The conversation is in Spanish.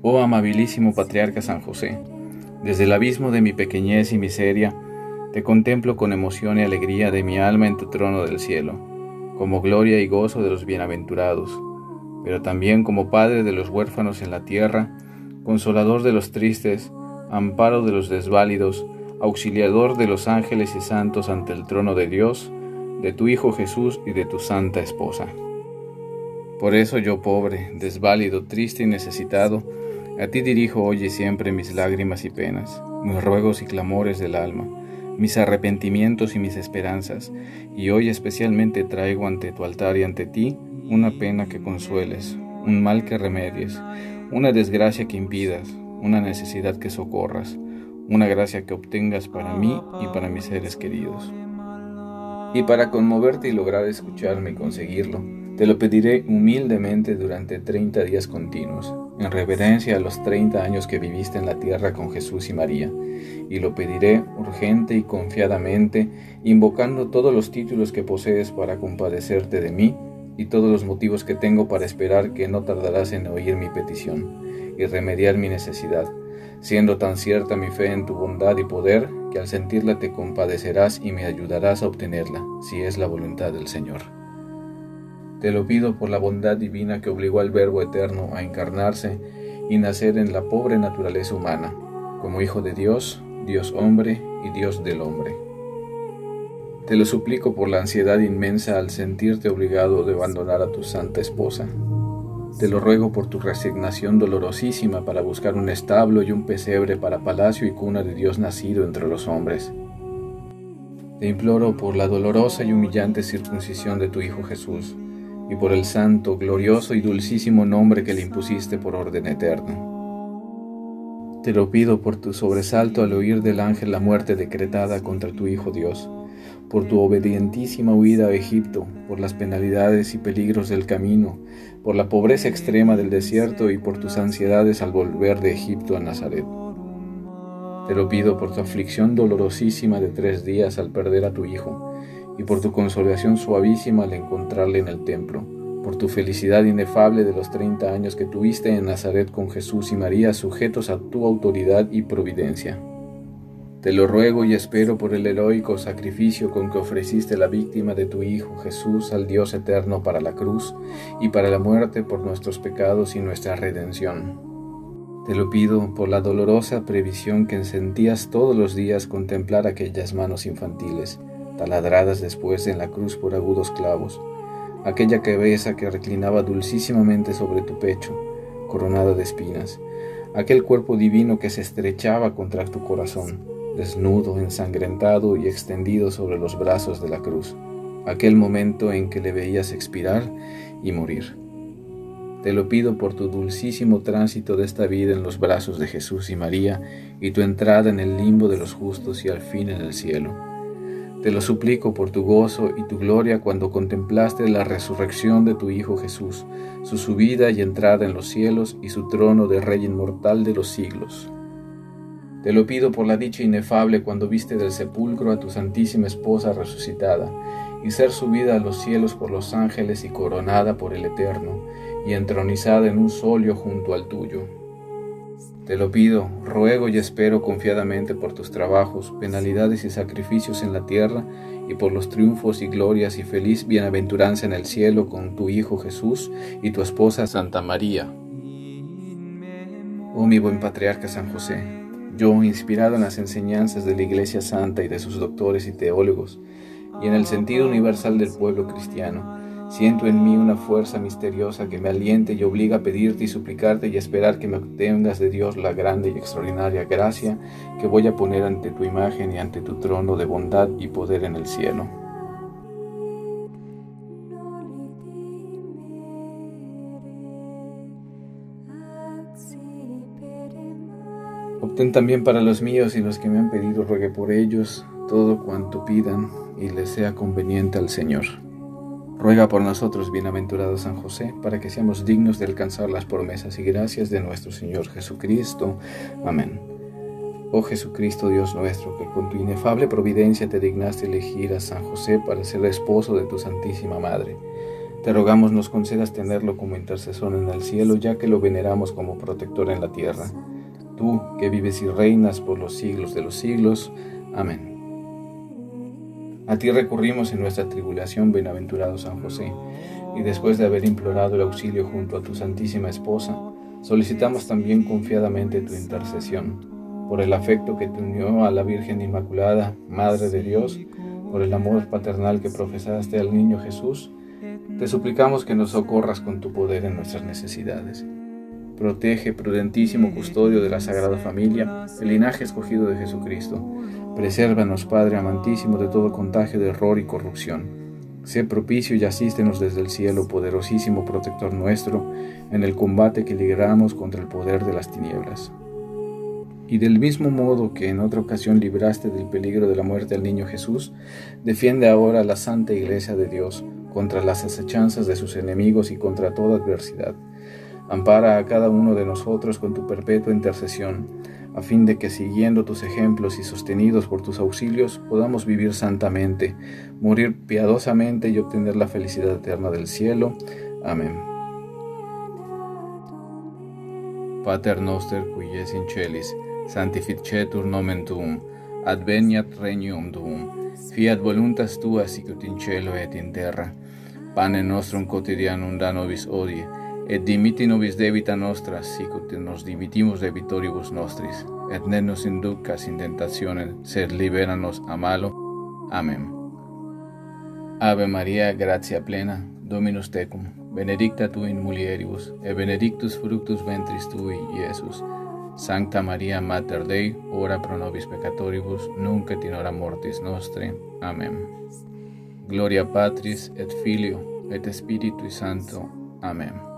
Oh amabilísimo patriarca San José, desde el abismo de mi pequeñez y miseria, te contemplo con emoción y alegría de mi alma en tu trono del cielo, como gloria y gozo de los bienaventurados, pero también como Padre de los huérfanos en la tierra, consolador de los tristes, amparo de los desválidos, auxiliador de los ángeles y santos ante el trono de Dios, de tu Hijo Jesús y de tu santa esposa. Por eso yo, pobre, desválido, triste y necesitado, a ti dirijo hoy y siempre mis lágrimas y penas, mis ruegos y clamores del alma, mis arrepentimientos y mis esperanzas, y hoy especialmente traigo ante tu altar y ante ti una pena que consueles, un mal que remedies, una desgracia que impidas, una necesidad que socorras, una gracia que obtengas para mí y para mis seres queridos. Y para conmoverte y lograr escucharme y conseguirlo, te lo pediré humildemente durante 30 días continuos, en reverencia a los 30 años que viviste en la tierra con Jesús y María, y lo pediré urgente y confiadamente, invocando todos los títulos que posees para compadecerte de mí y todos los motivos que tengo para esperar que no tardarás en oír mi petición y remediar mi necesidad siendo tan cierta mi fe en tu bondad y poder, que al sentirla te compadecerás y me ayudarás a obtenerla, si es la voluntad del Señor. Te lo pido por la bondad divina que obligó al Verbo Eterno a encarnarse y nacer en la pobre naturaleza humana, como Hijo de Dios, Dios hombre y Dios del hombre. Te lo suplico por la ansiedad inmensa al sentirte obligado de abandonar a tu santa esposa, te lo ruego por tu resignación dolorosísima para buscar un establo y un pesebre para palacio y cuna de Dios nacido entre los hombres. Te imploro por la dolorosa y humillante circuncisión de tu Hijo Jesús, y por el santo, glorioso y dulcísimo nombre que le impusiste por orden eterno. Te lo pido por tu sobresalto al oír del ángel la muerte decretada contra tu Hijo Dios, por tu obedientísima huida a Egipto, por las penalidades y peligros del camino, por la pobreza extrema del desierto y por tus ansiedades al volver de Egipto a Nazaret. Te lo pido por tu aflicción dolorosísima de tres días al perder a tu hijo, y por tu consolación suavísima al encontrarle en el templo, por tu felicidad inefable de los treinta años que tuviste en Nazaret con Jesús y María sujetos a tu autoridad y providencia. Te lo ruego y espero por el heroico sacrificio con que ofreciste la víctima de tu Hijo Jesús al Dios eterno para la cruz y para la muerte por nuestros pecados y nuestra redención. Te lo pido por la dolorosa previsión que sentías todos los días contemplar aquellas manos infantiles, taladradas después en la cruz por agudos clavos, aquella cabeza que reclinaba dulcísimamente sobre tu pecho, coronada de espinas, aquel cuerpo divino que se estrechaba contra tu corazón desnudo, ensangrentado y extendido sobre los brazos de la cruz, aquel momento en que le veías expirar y morir. Te lo pido por tu dulcísimo tránsito de esta vida en los brazos de Jesús y María y tu entrada en el limbo de los justos y al fin en el cielo. Te lo suplico por tu gozo y tu gloria cuando contemplaste la resurrección de tu Hijo Jesús, su subida y entrada en los cielos y su trono de Rey inmortal de los siglos. Te lo pido por la dicha inefable cuando viste del sepulcro a tu Santísima Esposa resucitada, y ser subida a los cielos por los ángeles y coronada por el Eterno, y entronizada en un solio junto al tuyo. Te lo pido, ruego y espero confiadamente por tus trabajos, penalidades y sacrificios en la tierra, y por los triunfos y glorias y feliz bienaventuranza en el cielo con tu Hijo Jesús y tu esposa Santa María. Oh mi buen patriarca San José, yo, inspirado en las enseñanzas de la Iglesia Santa y de sus doctores y teólogos, y en el sentido universal del pueblo cristiano, siento en mí una fuerza misteriosa que me aliente y obliga a pedirte y suplicarte y esperar que me obtengas de Dios la grande y extraordinaria gracia que voy a poner ante tu imagen y ante tu trono de bondad y poder en el cielo. Obtén también para los míos y los que me han pedido, ruegue por ellos todo cuanto pidan y les sea conveniente al Señor. Ruega por nosotros, bienaventurado San José, para que seamos dignos de alcanzar las promesas y gracias de nuestro Señor Jesucristo. Amén. Oh Jesucristo, Dios nuestro, que con tu inefable providencia te dignaste elegir a San José para ser esposo de tu Santísima Madre te rogamos nos concedas tenerlo como intercesor en el cielo, ya que lo veneramos como protector en la tierra. Tú, que vives y reinas por los siglos de los siglos. Amén. A ti recurrimos en nuestra tribulación, bienaventurado San José, y después de haber implorado el auxilio junto a tu Santísima Esposa, solicitamos también confiadamente tu intercesión, por el afecto que te unió a la Virgen Inmaculada, Madre de Dios, por el amor paternal que profesaste al niño Jesús, te suplicamos que nos socorras con tu poder en nuestras necesidades. Protege, prudentísimo custodio de la Sagrada Familia, el linaje escogido de Jesucristo. Presérvanos, Padre amantísimo, de todo contagio de error y corrupción. Sé propicio y asístenos desde el cielo, poderosísimo protector nuestro, en el combate que libramos contra el poder de las tinieblas. Y del mismo modo que en otra ocasión libraste del peligro de la muerte al niño Jesús, defiende ahora a la Santa Iglesia de Dios contra las acechanzas de sus enemigos y contra toda adversidad. Ampara a cada uno de nosotros con tu perpetua intercesión, a fin de que siguiendo tus ejemplos y sostenidos por tus auxilios podamos vivir santamente, morir piadosamente y obtener la felicidad eterna del cielo. Amén. Pater noster qui es in celis, sanctificetur nomen tuum, adveniat regnum tuum, fiat voluntas tua sicut in cielo et in terra. Pane nostrum quotidianum da nobis odie, et dimiti nobis debita nostra, sicut nos dimitimus debitoribus nostris, et ne nos inducas in tentationem, sed liberanos a malo. Amen. Ave Maria, gratia plena, Dominus tecum, benedicta tu in mulieribus, et benedictus fructus ventris tui, Iesus. Sancta Maria Mater Dei, ora pro nobis peccatoribus, nunc et in hora mortis nostre. Amen. Gloria Patris et Filio et Spiritui Sancto. Amen.